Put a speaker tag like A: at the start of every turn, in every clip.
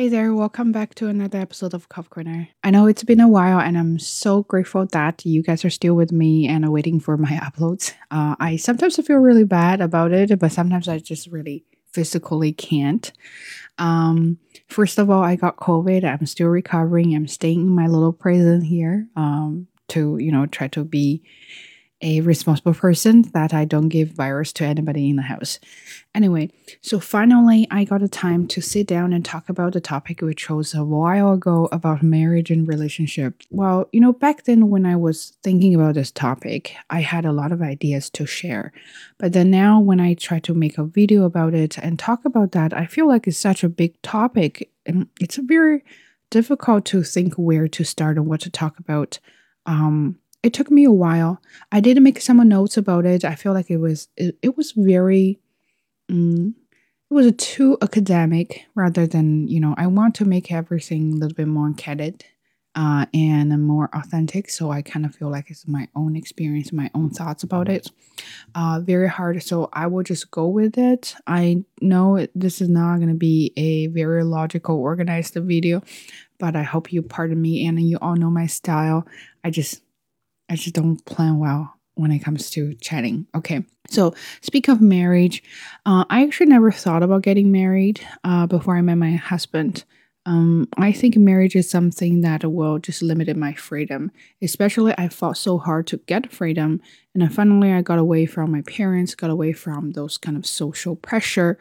A: Hey there, welcome back to another episode of Cough Corner. I know it's been a while and I'm so grateful that you guys are still with me and are waiting for my uploads. Uh, I sometimes feel really bad about it, but sometimes I just really physically can't. Um, first of all, I got COVID. I'm still recovering. I'm staying in my little prison here um, to, you know, try to be a responsible person that I don't give virus to anybody in the house. Anyway, so finally I got a time to sit down and talk about the topic we chose a while ago about marriage and relationship. Well, you know, back then when I was thinking about this topic, I had a lot of ideas to share. But then now when I try to make a video about it and talk about that, I feel like it's such a big topic and it's very difficult to think where to start and what to talk about. Um, it took me a while. I did make some notes about it. I feel like it was it, it was very um, it was too academic rather than you know I want to make everything a little bit more candid uh, and more authentic. So I kind of feel like it's my own experience, my own thoughts about it. Uh, very hard. So I will just go with it. I know this is not going to be a very logical, organized video, but I hope you pardon me. And you all know my style. I just I just don't plan well when it comes to chatting. Okay, so speak of marriage, uh, I actually never thought about getting married uh, before I met my husband. Um, I think marriage is something that will just limit my freedom. Especially, I fought so hard to get freedom, and then finally, I got away from my parents, got away from those kind of social pressure,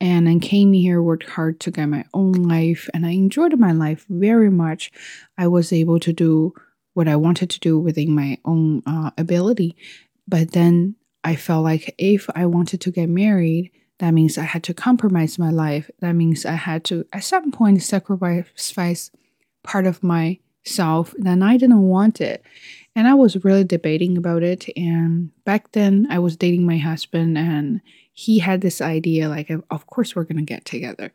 A: and then came here, worked hard to get my own life, and I enjoyed my life very much. I was able to do what I wanted to do within my own uh, ability. But then I felt like if I wanted to get married, that means I had to compromise my life. That means I had to, at some point, sacrifice part of myself. Then I didn't want it. And I was really debating about it. And back then, I was dating my husband, and he had this idea like, of course, we're going to get together.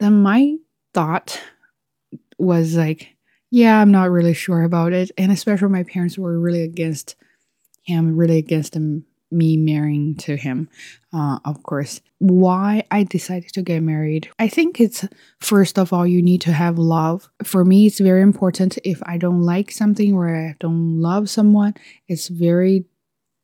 A: Then my thought was like, yeah, I'm not really sure about it. And especially my parents were really against him, really against him, me marrying to him, uh, of course. Why I decided to get married? I think it's first of all, you need to have love. For me, it's very important. If I don't like something or I don't love someone, it's very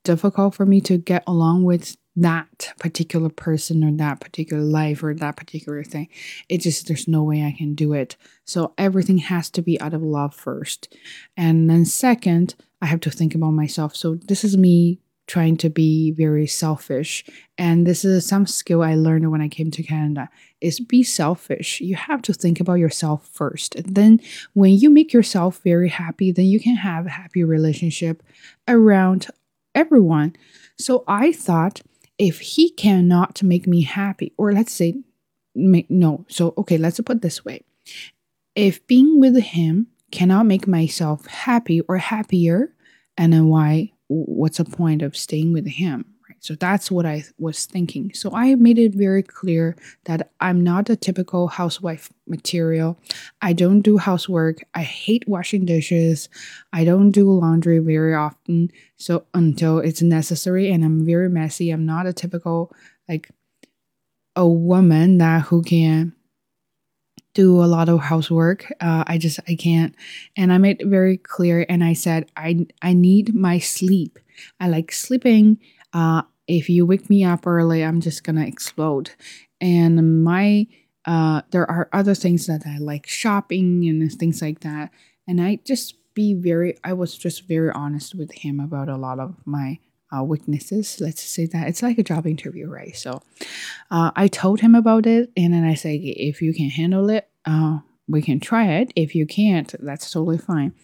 A: difficult for me to get along with that particular person or that particular life or that particular thing. It just, there's no way I can do it. So everything has to be out of love first. And then, second, I have to think about myself. So this is me trying to be very selfish. And this is some skill I learned when I came to Canada is be selfish. You have to think about yourself first. And then when you make yourself very happy, then you can have a happy relationship around everyone. So I thought if he cannot make me happy, or let's say, make, no, so okay, let's put this way. If being with him cannot make myself happy or happier, and then why, what's the point of staying with him? So that's what I was thinking. So I made it very clear that I'm not a typical housewife material. I don't do housework. I hate washing dishes. I don't do laundry very often. So until it's necessary and I'm very messy, I'm not a typical like a woman that who can do a lot of housework. Uh, I just I can't, and I made it very clear. And I said I I need my sleep. I like sleeping. Uh, if you wake me up early, I'm just gonna explode. And my uh, there are other things that I like shopping and things like that. And I just be very, I was just very honest with him about a lot of my uh, weaknesses. Let's say that it's like a job interview, right? So uh, I told him about it, and then I say, if you can handle it, uh, we can try it. If you can't, that's totally fine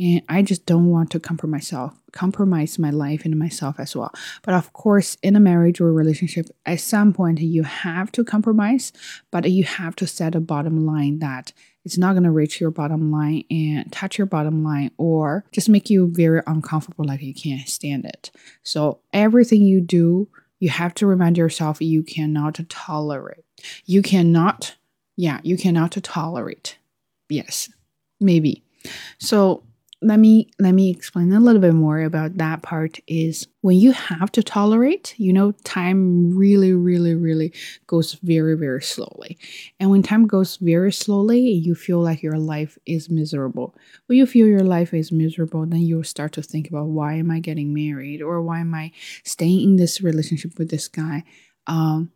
A: and I just don't want to compromise myself, compromise my life and myself as well. But of course, in a marriage or relationship, at some point you have to compromise, but you have to set a bottom line that it's not going to reach your bottom line and touch your bottom line or just make you very uncomfortable like you can't stand it. So everything you do, you have to remind yourself you cannot tolerate. You cannot, yeah, you cannot tolerate. Yes, maybe. So let me let me explain a little bit more about that part is when you have to tolerate you know time really really really goes very very slowly. And when time goes very slowly you feel like your life is miserable. When you feel your life is miserable then you start to think about why am i getting married or why am i staying in this relationship with this guy? Um,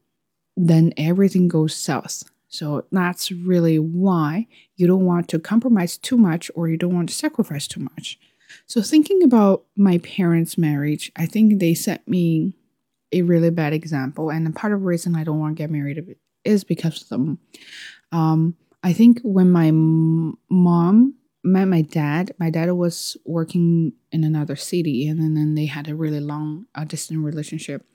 A: then everything goes south so that's really why you don't want to compromise too much or you don't want to sacrifice too much. So, thinking about my parents' marriage, I think they set me a really bad example. And part of the reason I don't want to get married is because of them. Um, I think when my mom met my dad. My dad was working in another city, and then, then they had a really long, uh, distant relationship.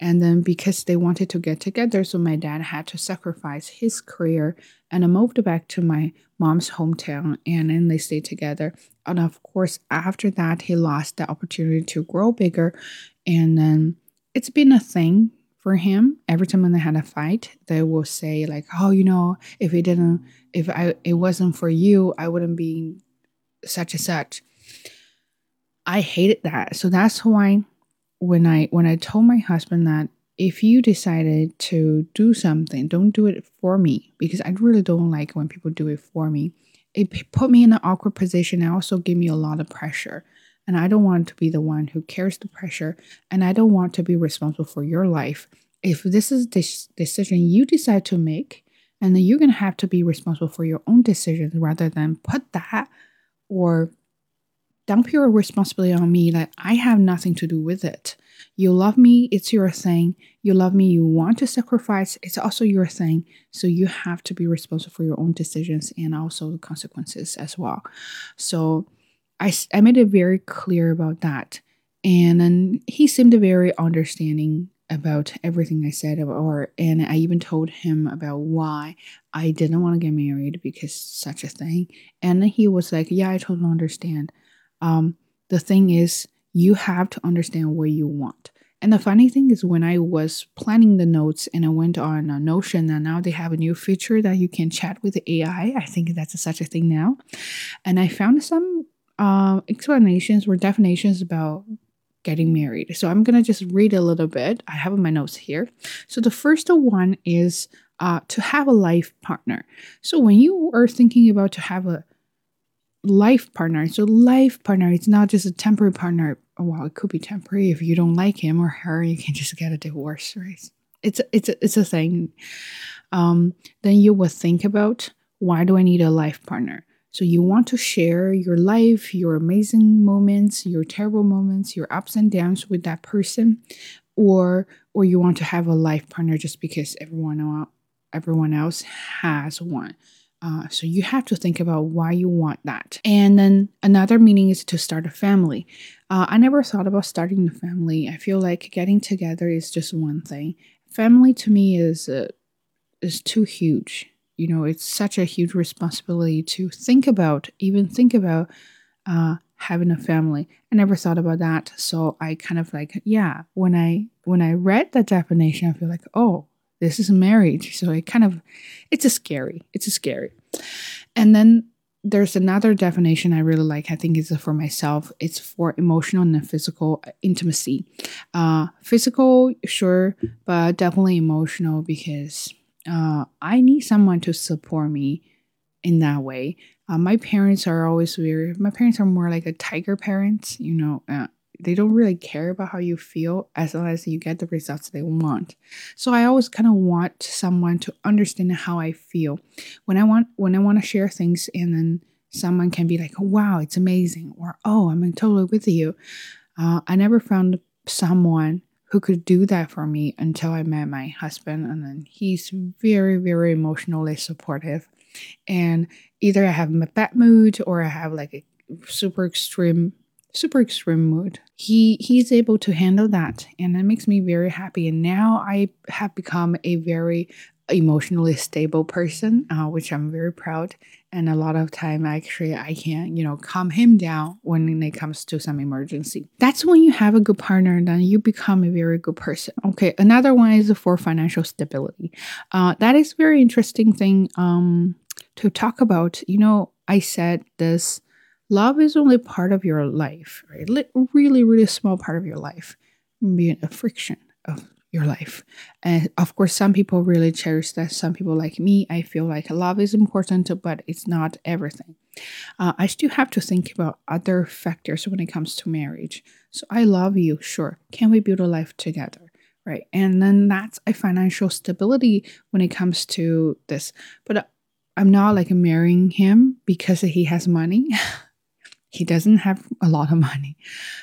A: And then because they wanted to get together, so my dad had to sacrifice his career, and I moved back to my mom's hometown, and then they stayed together. And of course, after that, he lost the opportunity to grow bigger, and then it's been a thing for him every time when they had a fight they will say like oh you know if it didn't if i it wasn't for you i wouldn't be such and such. I hated that. So that's why when i when i told my husband that if you decided to do something don't do it for me because i really don't like when people do it for me. It put me in an awkward position and also gave me a lot of pressure and I don't want to be the one who carries the pressure. And I don't want to be responsible for your life. If this is this decision you decide to make, and then you're going to have to be responsible for your own decisions rather than put that or dump your responsibility on me that I have nothing to do with it. You love me, it's your thing. You love me, you want to sacrifice, it's also your thing. So you have to be responsible for your own decisions and also the consequences as well. So I, I made it very clear about that. And then he seemed very understanding about everything I said, about or and I even told him about why I didn't want to get married because such a thing. And he was like, "Yeah, I totally understand." Um, the thing is, you have to understand what you want. And the funny thing is, when I was planning the notes and I went on a Notion, and now they have a new feature that you can chat with AI. I think that's such a thing now. And I found some uh, explanations or definitions about getting married. So I'm going to just read a little bit. I have my notes here. So the first one is uh, to have a life partner. So when you are thinking about to have a life partner, so life partner, it's not just a temporary partner. Well, it could be temporary if you don't like him or her. You can just get a divorce, right? It's it's a, it's a thing. Um, then you will think about why do I need a life partner? So you want to share your life, your amazing moments, your terrible moments, your ups and downs with that person, or or you want to have a life partner just because everyone everyone else has one. Uh, so you have to think about why you want that. And then another meaning is to start a family. Uh, I never thought about starting a family. I feel like getting together is just one thing. Family to me is uh, is too huge you know it's such a huge responsibility to think about even think about uh, having a family i never thought about that so i kind of like yeah when i when i read that definition i feel like oh this is marriage so it kind of it's a scary it's a scary and then there's another definition I really like. I think it's for myself. It's for emotional and physical intimacy. Uh, physical, sure, but definitely emotional because uh, I need someone to support me in that way. Uh, my parents are always very, my parents are more like a tiger parents, you know, uh, they don't really care about how you feel as long as you get the results they want. So I always kind of want someone to understand how I feel. When I want when I want to share things and then someone can be like, "Wow, it's amazing," or "Oh, I'm totally with you." Uh, I never found someone who could do that for me until I met my husband. And then he's very, very emotionally supportive. And either I have a bad mood or I have like a super extreme super extreme mood. He he's able to handle that and it makes me very happy. And now I have become a very emotionally stable person, uh, which I'm very proud. And a lot of time, actually, I can, you know, calm him down when it comes to some emergency. That's when you have a good partner, then you become a very good person. Okay, another one is for financial stability. Uh, that is very interesting thing um, to talk about. You know, I said this love is only part of your life, right? Really, really small part of your life, being a friction of your life. And of course, some people really cherish that. Some people, like me, I feel like love is important, but it's not everything. Uh, I still have to think about other factors when it comes to marriage. So I love you, sure. Can we build a life together? Right. And then that's a financial stability when it comes to this. But I'm not like marrying him because he has money. he doesn't have a lot of money.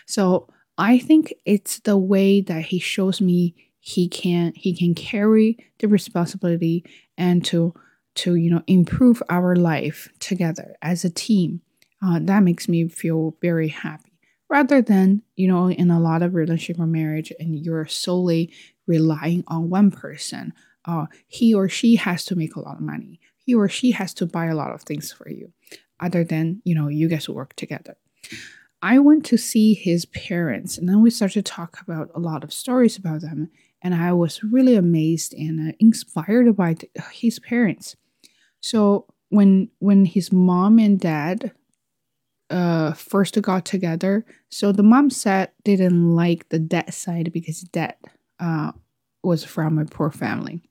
A: So I think it's the way that he shows me he can he can carry the responsibility and to to you know improve our life together as a team. Uh, that makes me feel very happy. Rather than you know in a lot of relationship or marriage and you're solely relying on one person uh, he or she has to make a lot of money. He or she has to buy a lot of things for you other than you know you guys work together. I went to see his parents and then we started to talk about a lot of stories about them and I was really amazed and uh, inspired by his parents. So when when his mom and dad uh, first got together, so the mom said didn't like the dad side because dad uh, was from a poor family.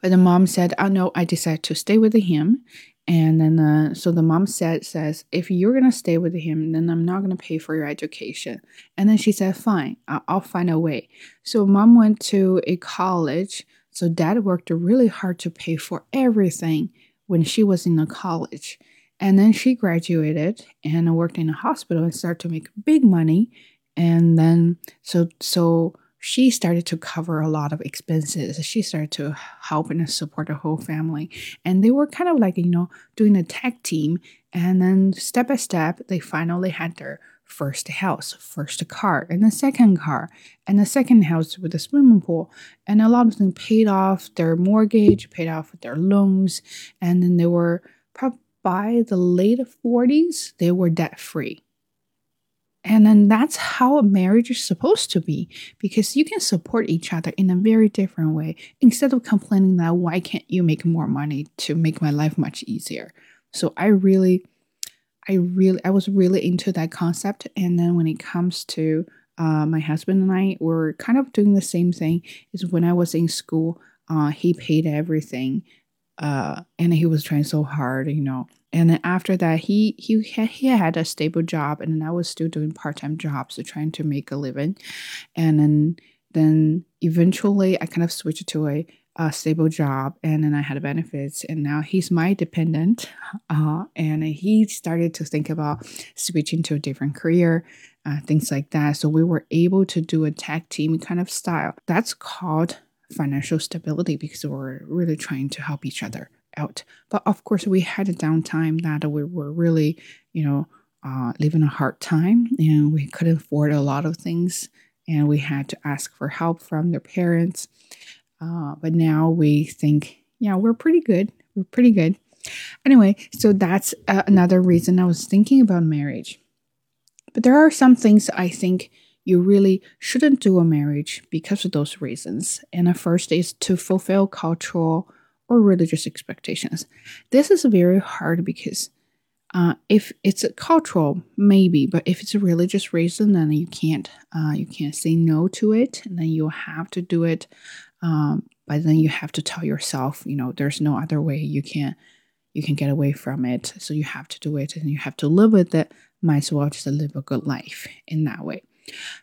A: But the mom said, "Oh no, I decided to stay with him, and then, so the mom said, says, if you're gonna stay with him, then I'm not gonna pay for your education. And then she said, fine, I'll, I'll find a way. So mom went to a college. So dad worked really hard to pay for everything when she was in the college. And then she graduated and worked in a hospital and started to make big money. And then, so, so she started to cover a lot of expenses. She started to help and support the whole family. And they were kind of like, you know, doing a tag team. And then step by step, they finally had their first house, first car, and the second car, and the second house with a swimming pool. And a lot of them paid off their mortgage, paid off their loans. And then they were, probably by the late 40s, they were debt free. And then that's how a marriage is supposed to be because you can support each other in a very different way instead of complaining that why can't you make more money to make my life much easier. So I really I really I was really into that concept and then when it comes to uh, my husband and I were kind of doing the same thing is when I was in school uh, he paid everything uh, and he was trying so hard you know and then after that he he he had a stable job and i was still doing part-time jobs so trying to make a living. And then then eventually i kind of switched to a, a stable job and then i had benefits and now he's my dependent uh, and he started to think about switching to a different career uh, things like that. So we were able to do a tag team kind of style. That's called financial stability because we're really trying to help each other out. But of course, we had a downtime that we were really, you know, uh, living a hard time and we couldn't afford a lot of things and we had to ask for help from their parents. Uh, but now we think, yeah, we're pretty good. We're pretty good. Anyway, so that's uh, another reason I was thinking about marriage. But there are some things I think you really shouldn't do a marriage because of those reasons. And the first is to fulfill cultural or religious expectations. This is very hard because uh, if it's a cultural, maybe, but if it's a religious reason, then you can't uh, you can't say no to it, and then you have to do it. Um, but then you have to tell yourself, you know, there's no other way you can you can get away from it. So you have to do it, and you have to live with it. Might as well just live a good life in that way.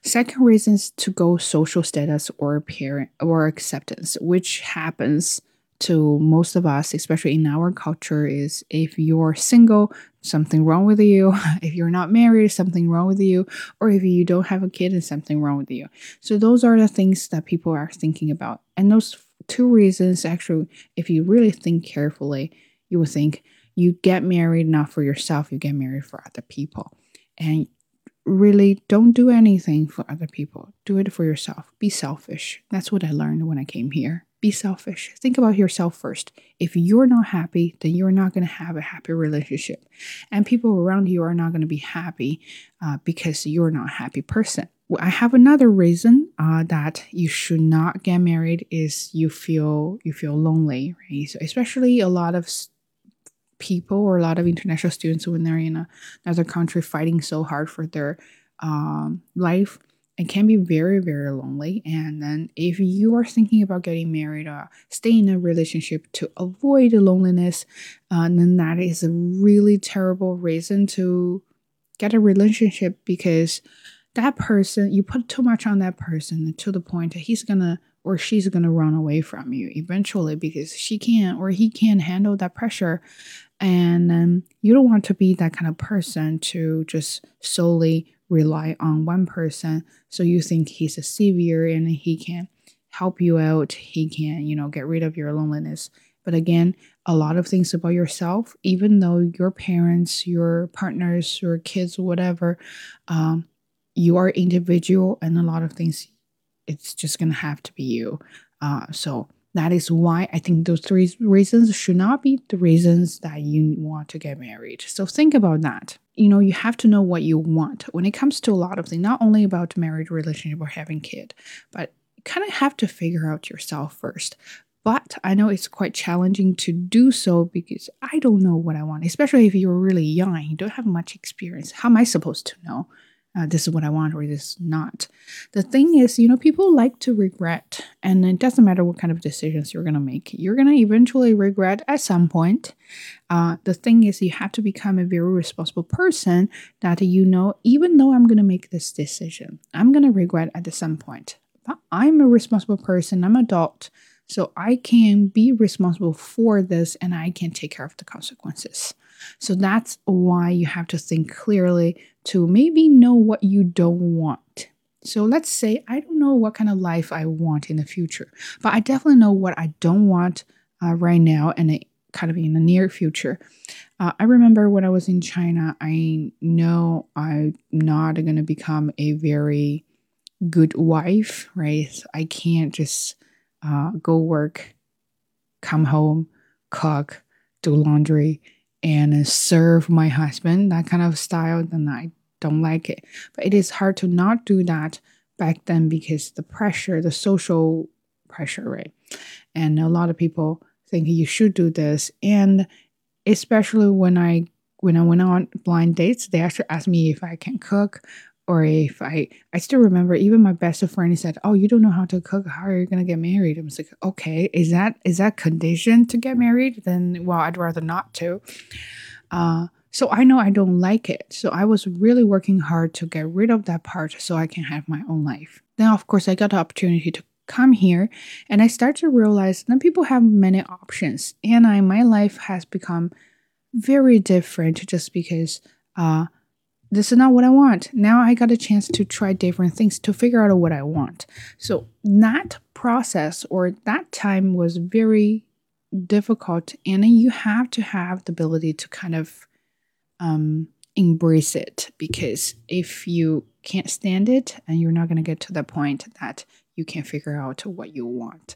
A: Second reason is to go social status or parent or acceptance, which happens to most of us, especially in our culture, is if you're single, something wrong with you. If you're not married, something wrong with you. Or if you don't have a kid, there's something wrong with you. So those are the things that people are thinking about. And those two reasons, actually, if you really think carefully, you will think you get married not for yourself, you get married for other people. And really don't do anything for other people. Do it for yourself. Be selfish. That's what I learned when I came here be selfish. Think about yourself first. If you're not happy, then you're not going to have a happy relationship. And people around you are not going to be happy uh, because you're not a happy person. I have another reason uh, that you should not get married is you feel you feel lonely, right? So especially a lot of people or a lot of international students when they're in a, another country fighting so hard for their um, life it can be very very lonely and then if you are thinking about getting married or stay in a relationship to avoid loneliness uh, then that is a really terrible reason to get a relationship because that person you put too much on that person to the point that he's gonna or she's gonna run away from you eventually because she can't or he can't handle that pressure and um, you don't want to be that kind of person to just solely rely on one person. So you think he's a savior and he can help you out. He can you know get rid of your loneliness. But again a lot of things about yourself even though your parents your partners your kids whatever um, you are individual and a lot of things it's just gonna have to be you. Uh, so that is why i think those three reasons should not be the reasons that you want to get married so think about that you know you have to know what you want when it comes to a lot of things not only about marriage relationship or having kid but you kind of have to figure out yourself first but I know it's quite challenging to do so because I don't know what I want, especially if you're really young you don't have much experience. How am I supposed to know? Uh, this is what I want or this is not. The thing is, you know, people like to regret, and it doesn't matter what kind of decisions you're going to make, you're going to eventually regret at some point. Uh, the thing is, you have to become a very responsible person that you know, even though I'm going to make this decision, I'm going to regret at some point. But I'm a responsible person, I'm adult. So I can be responsible for this and I can take care of the consequences. So that's why you have to think clearly to maybe know what you don't want. So let's say I don't know what kind of life I want in the future, but I definitely know what I don't want uh, right now and it kind of in the near future. Uh, I remember when I was in China, I know I'm not going to become a very good wife, right? I can't just uh, go work, come home, cook, do laundry, and serve my husband, that kind of style, then I don't like it. But it is hard to not do that back then because the pressure, the social pressure, right? And a lot of people think you should do this. And especially when I when I went on blind dates, they actually asked me if I can cook or if I I still remember even my best friend said, "Oh, you don't know how to cook. How are you gonna get married?" I was like, "Okay, is that is that condition to get married? Then well, I'd rather not to." Uh, so I know I don't like it. So I was really working hard to get rid of that part so I can have my own life. Then of course I got the opportunity to come here and I start to realize that people have many options and I my life has become very different just because uh this is not what I want. Now I got a chance to try different things to figure out what I want. So that process or that time was very difficult, and you have to have the ability to kind of um, embrace it because if you can't stand it, and you're not going to get to the point that you can figure out what you want.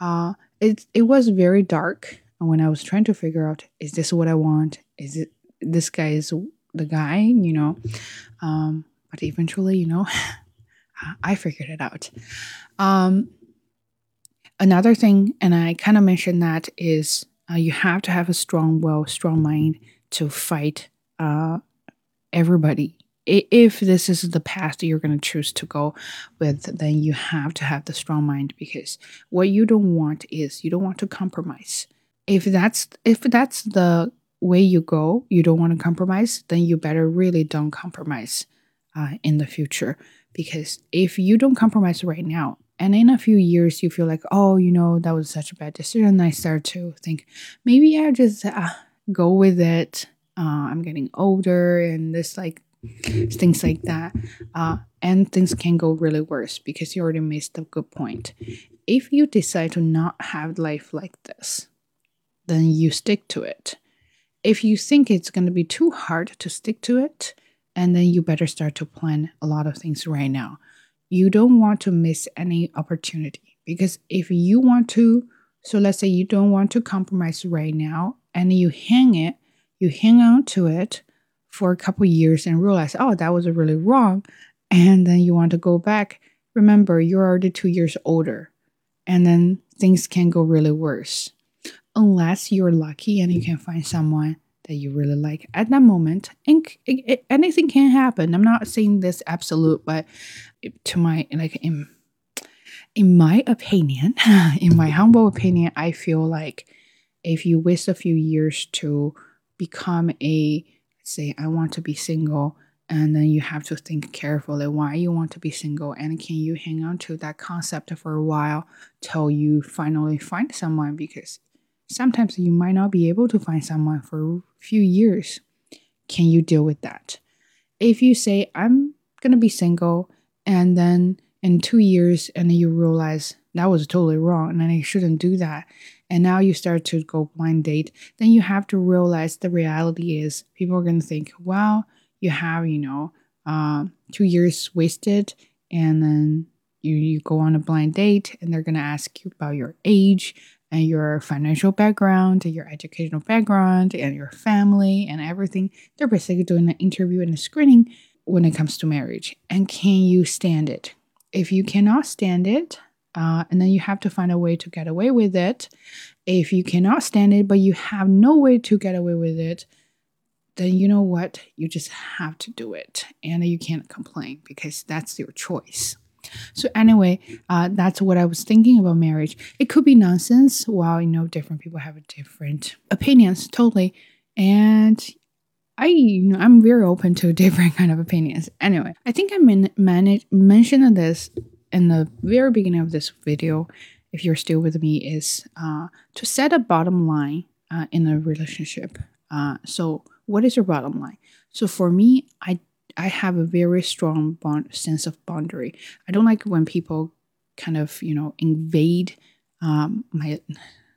A: Uh, it it was very dark when I was trying to figure out is this what I want? Is it this guy is the guy, you know. Um, but eventually, you know, I figured it out. Um, another thing, and I kind of mentioned that, is uh, you have to have a strong will, strong mind to fight uh, everybody. If this is the path that you're going to choose to go with, then you have to have the strong mind because what you don't want is you don't want to compromise. If that's if that's the way you go, you don't want to compromise, then you better really don't compromise uh, in the future. Because if you don't compromise right now, and in a few years you feel like, oh, you know, that was such a bad decision, I start to think maybe I just uh, go with it. Uh, I'm getting older, and this like things like that. Uh, and things can go really worse because you already missed a good point. If you decide to not have life like this, then you stick to it if you think it's going to be too hard to stick to it, and then you better start to plan a lot of things right now. You don't want to miss any opportunity because if you want to, so let's say you don't want to compromise right now and you hang it, you hang on to it for a couple years and realize, oh, that was really wrong. And then you want to go back. Remember, you're already two years older, and then things can go really worse unless you're lucky and you can find someone that you really like at that moment. And it, it, anything can happen. I'm not saying this absolute, but to my like in in my opinion, in my humble opinion, I feel like if you waste a few years to become a say I want to be single and then you have to think carefully why you want to be single and can you hang on to that concept for a while till you finally find someone because sometimes you might not be able to find someone for a few years. Can you deal with that? If you say i'm going to be single and then in two years and then you realize that was totally wrong and then you shouldn't do that and now you start to go blind date then you have to realize the reality is people are going to think wow you have, you know, uh, two years wasted, and then you, you go on a blind date, and they're going to ask you about your age and your financial background, and your educational background, and your family, and everything. They're basically doing an interview and a screening when it comes to marriage. And can you stand it? If you cannot stand it, uh, and then you have to find a way to get away with it. If you cannot stand it, but you have no way to get away with it, then you know what? You just have to do it. And you can't complain because that's your choice. So, anyway, uh, that's what I was thinking about marriage. It could be nonsense. Well, you know, different people have different opinions, totally. And I, you know, I'm very open to different kind of opinions. Anyway, I think I man- managed mentioned this in the very beginning of this video. If you're still with me, is uh, to set a bottom line uh, in a relationship. Uh, so what is your bottom line? So for me, I I have a very strong bond sense of boundary. I don't like when people kind of you know invade um, my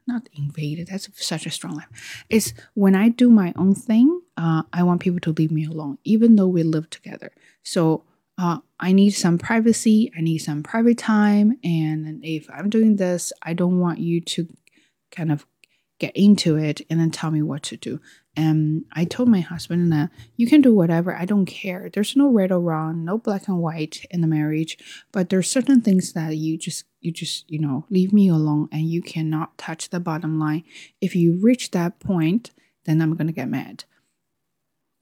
A: not invade. That's such a strong line. It's when I do my own thing. Uh, I want people to leave me alone, even though we live together. So uh, I need some privacy. I need some private time. And if I'm doing this, I don't want you to kind of get into it and then tell me what to do. And I told my husband that you can do whatever, I don't care. There's no right or wrong, no black and white in the marriage, but there's certain things that you just you just, you know, leave me alone and you cannot touch the bottom line. If you reach that point, then I'm going to get mad.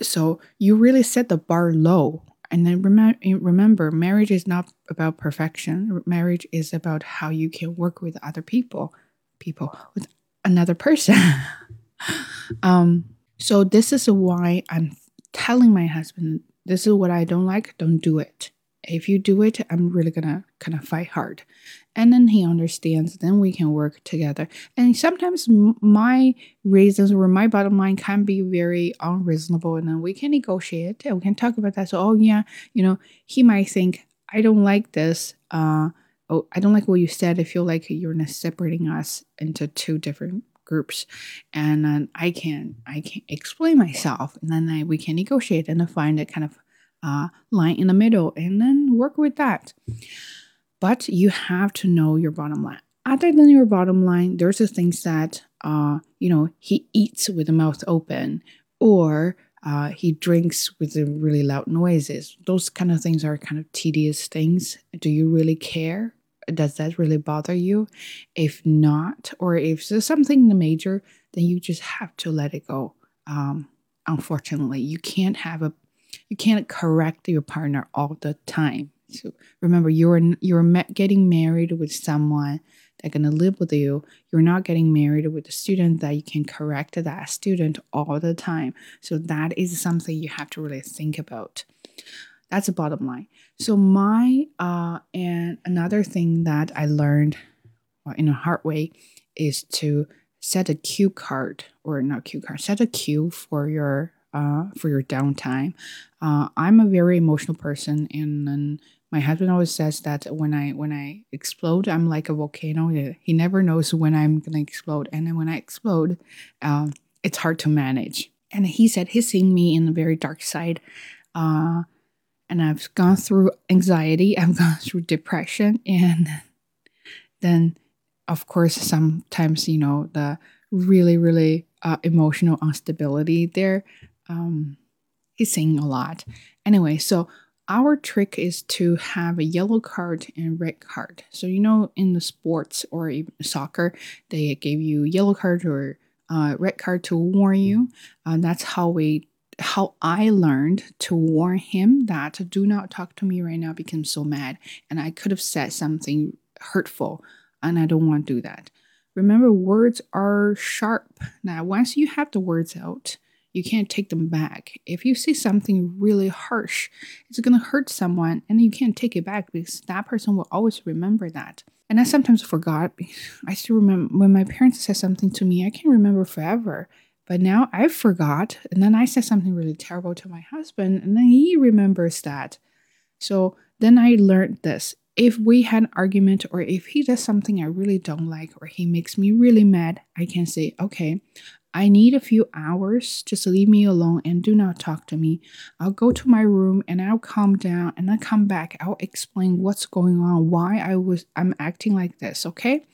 A: So you really set the bar low. And then remember, remember, marriage is not about perfection. Marriage is about how you can work with other people, people with another person. um, so this is why I'm telling my husband, this is what I don't like, don't do it. If you do it, I'm really gonna kind of fight hard. And then he understands, then we can work together. And sometimes my reasons or my bottom line can be very unreasonable, and then we can negotiate and we can talk about that. So, oh, yeah, you know, he might think, I don't like this. Uh, oh, I don't like what you said. I feel like you're separating us into two different groups and then i can i can explain myself and then I, we can negotiate and find a kind of uh, line in the middle and then work with that. But you have to know your bottom line. Other than your bottom line there's the things that uh, you know he eats with the mouth open or uh, he drinks with the really loud noises. Those kind of things are kind of tedious things. Do you really care does that really bother you? If not, or if there's something major, then you just have to let it go. Um, unfortunately, you can't have a, you can't correct your partner all the time. So remember, you're you're getting married with someone that's gonna live with you. You're not getting married with a student that you can correct that student all the time. So that is something you have to really think about. That's the bottom line. So my uh and another thing that I learned in a hard way is to set a cue card or not cue card, set a cue for your uh for your downtime. Uh, I'm a very emotional person and, and my husband always says that when I when I explode, I'm like a volcano. He never knows when I'm gonna explode, and then when I explode, uh, it's hard to manage. And he said he's seen me in the very dark side. Uh, and I've gone through anxiety, I've gone through depression, and then, of course, sometimes, you know, the really, really uh, emotional instability there. Um, he's saying a lot. Anyway, so our trick is to have a yellow card and red card. So you know, in the sports or soccer, they give you yellow card or uh, red card to warn you. Uh, that's how we how I learned to warn him that do not talk to me right now because I'm so mad and I could have said something hurtful and I don't want to do that. Remember, words are sharp. Now, once you have the words out, you can't take them back. If you say something really harsh, it's going to hurt someone and you can't take it back because that person will always remember that. And I sometimes forgot. I still remember when my parents said something to me, I can remember forever. But now I forgot. And then I said something really terrible to my husband, and then he remembers that. So then I learned this. If we had an argument, or if he does something I really don't like, or he makes me really mad, I can say, okay, I need a few hours. Just leave me alone and do not talk to me. I'll go to my room and I'll calm down and I'll come back. I'll explain what's going on, why I was I'm acting like this, okay?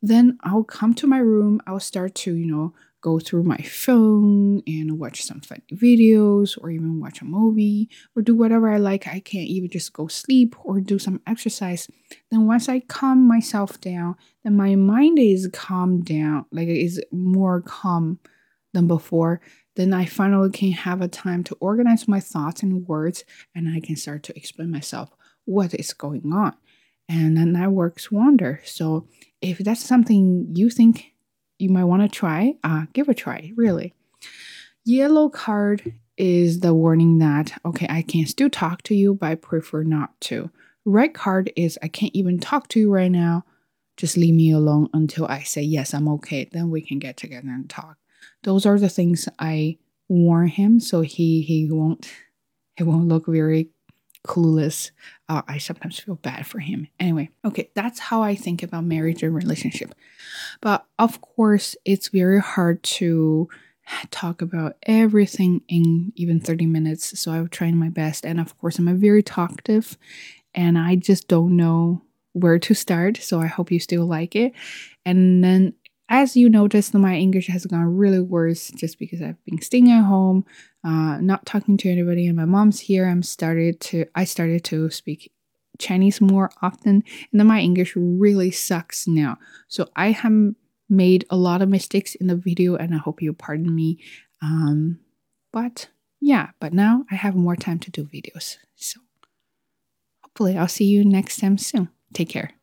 A: Then I'll come to my room. I'll start to, you know, go through my phone and watch some funny videos or even watch a movie or do whatever I like. I can't even just go sleep or do some exercise. Then once I calm myself down, then my mind is calmed down, like it is more calm than before. Then I finally can have a time to organize my thoughts and words and I can start to explain myself what is going on. And then that works wonder. So if that's something you think you might want to try, uh, give a try, really. Yellow card is the warning that, okay, I can still talk to you, but I prefer not to. Red card is, I can't even talk to you right now. Just leave me alone until I say, yes, I'm okay. Then we can get together and talk. Those are the things I warn him so he he won't he won't look very clueless. Uh, I sometimes feel bad for him. Anyway, okay, that's how I think about marriage and relationship. But of course, it's very hard to talk about everything in even 30 minutes. So I'm trying my best. And of course, I'm a very talkative and I just don't know where to start. So I hope you still like it. And then as you noticed, my English has gone really worse just because I've been staying at home, uh, not talking to anybody, and my mom's here. I'm started to I started to speak Chinese more often, and then my English really sucks now. So I have made a lot of mistakes in the video, and I hope you pardon me. Um, but yeah, but now I have more time to do videos. So hopefully, I'll see you next time soon. Take care.